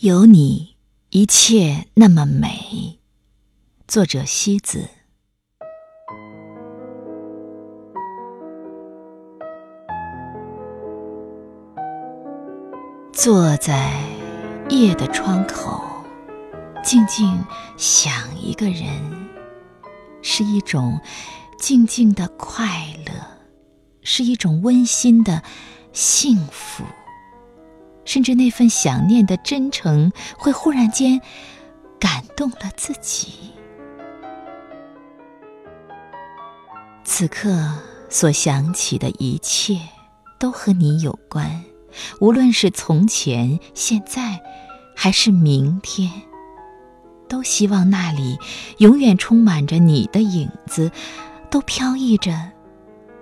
有你，一切那么美。作者：西子。坐在夜的窗口，静静想一个人，是一种静静的快乐，是一种温馨的幸福。甚至那份想念的真诚，会忽然间感动了自己。此刻所想起的一切，都和你有关。无论是从前、现在，还是明天，都希望那里永远充满着你的影子，都飘逸着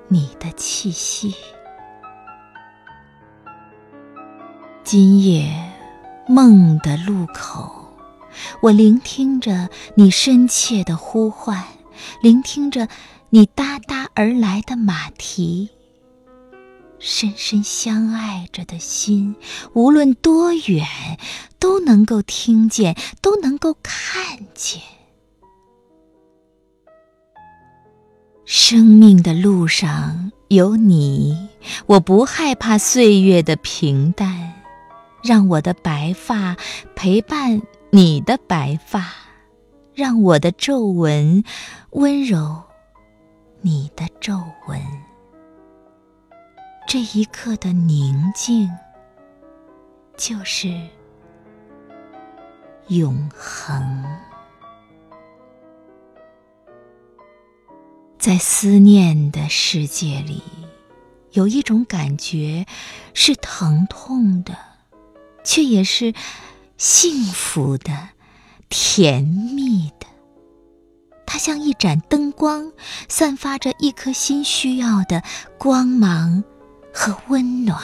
你的气息。今夜梦的路口，我聆听着你深切的呼唤，聆听着你哒哒而来的马蹄。深深相爱着的心，无论多远，都能够听见，都能够看见。生命的路上有你，我不害怕岁月的平淡。让我的白发陪伴你的白发，让我的皱纹温柔你的皱纹。这一刻的宁静，就是永恒。在思念的世界里，有一种感觉是疼痛的。却也是幸福的、甜蜜的。它像一盏灯光，散发着一颗心需要的光芒和温暖。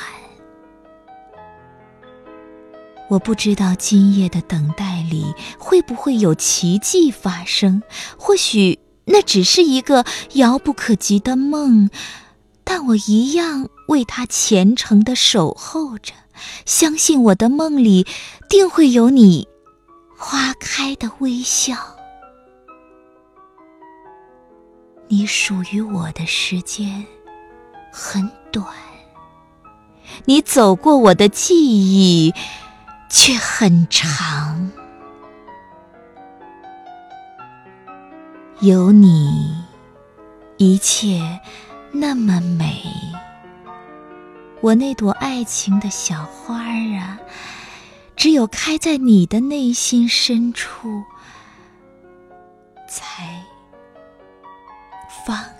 我不知道今夜的等待里会不会有奇迹发生，或许那只是一个遥不可及的梦，但我一样为它虔诚的守候着。相信我的梦里定会有你花开的微笑。你属于我的时间很短，你走过我的记忆却很长。有你，一切那么美。我那朵爱情的小花儿啊，只有开在你的内心深处，才芳。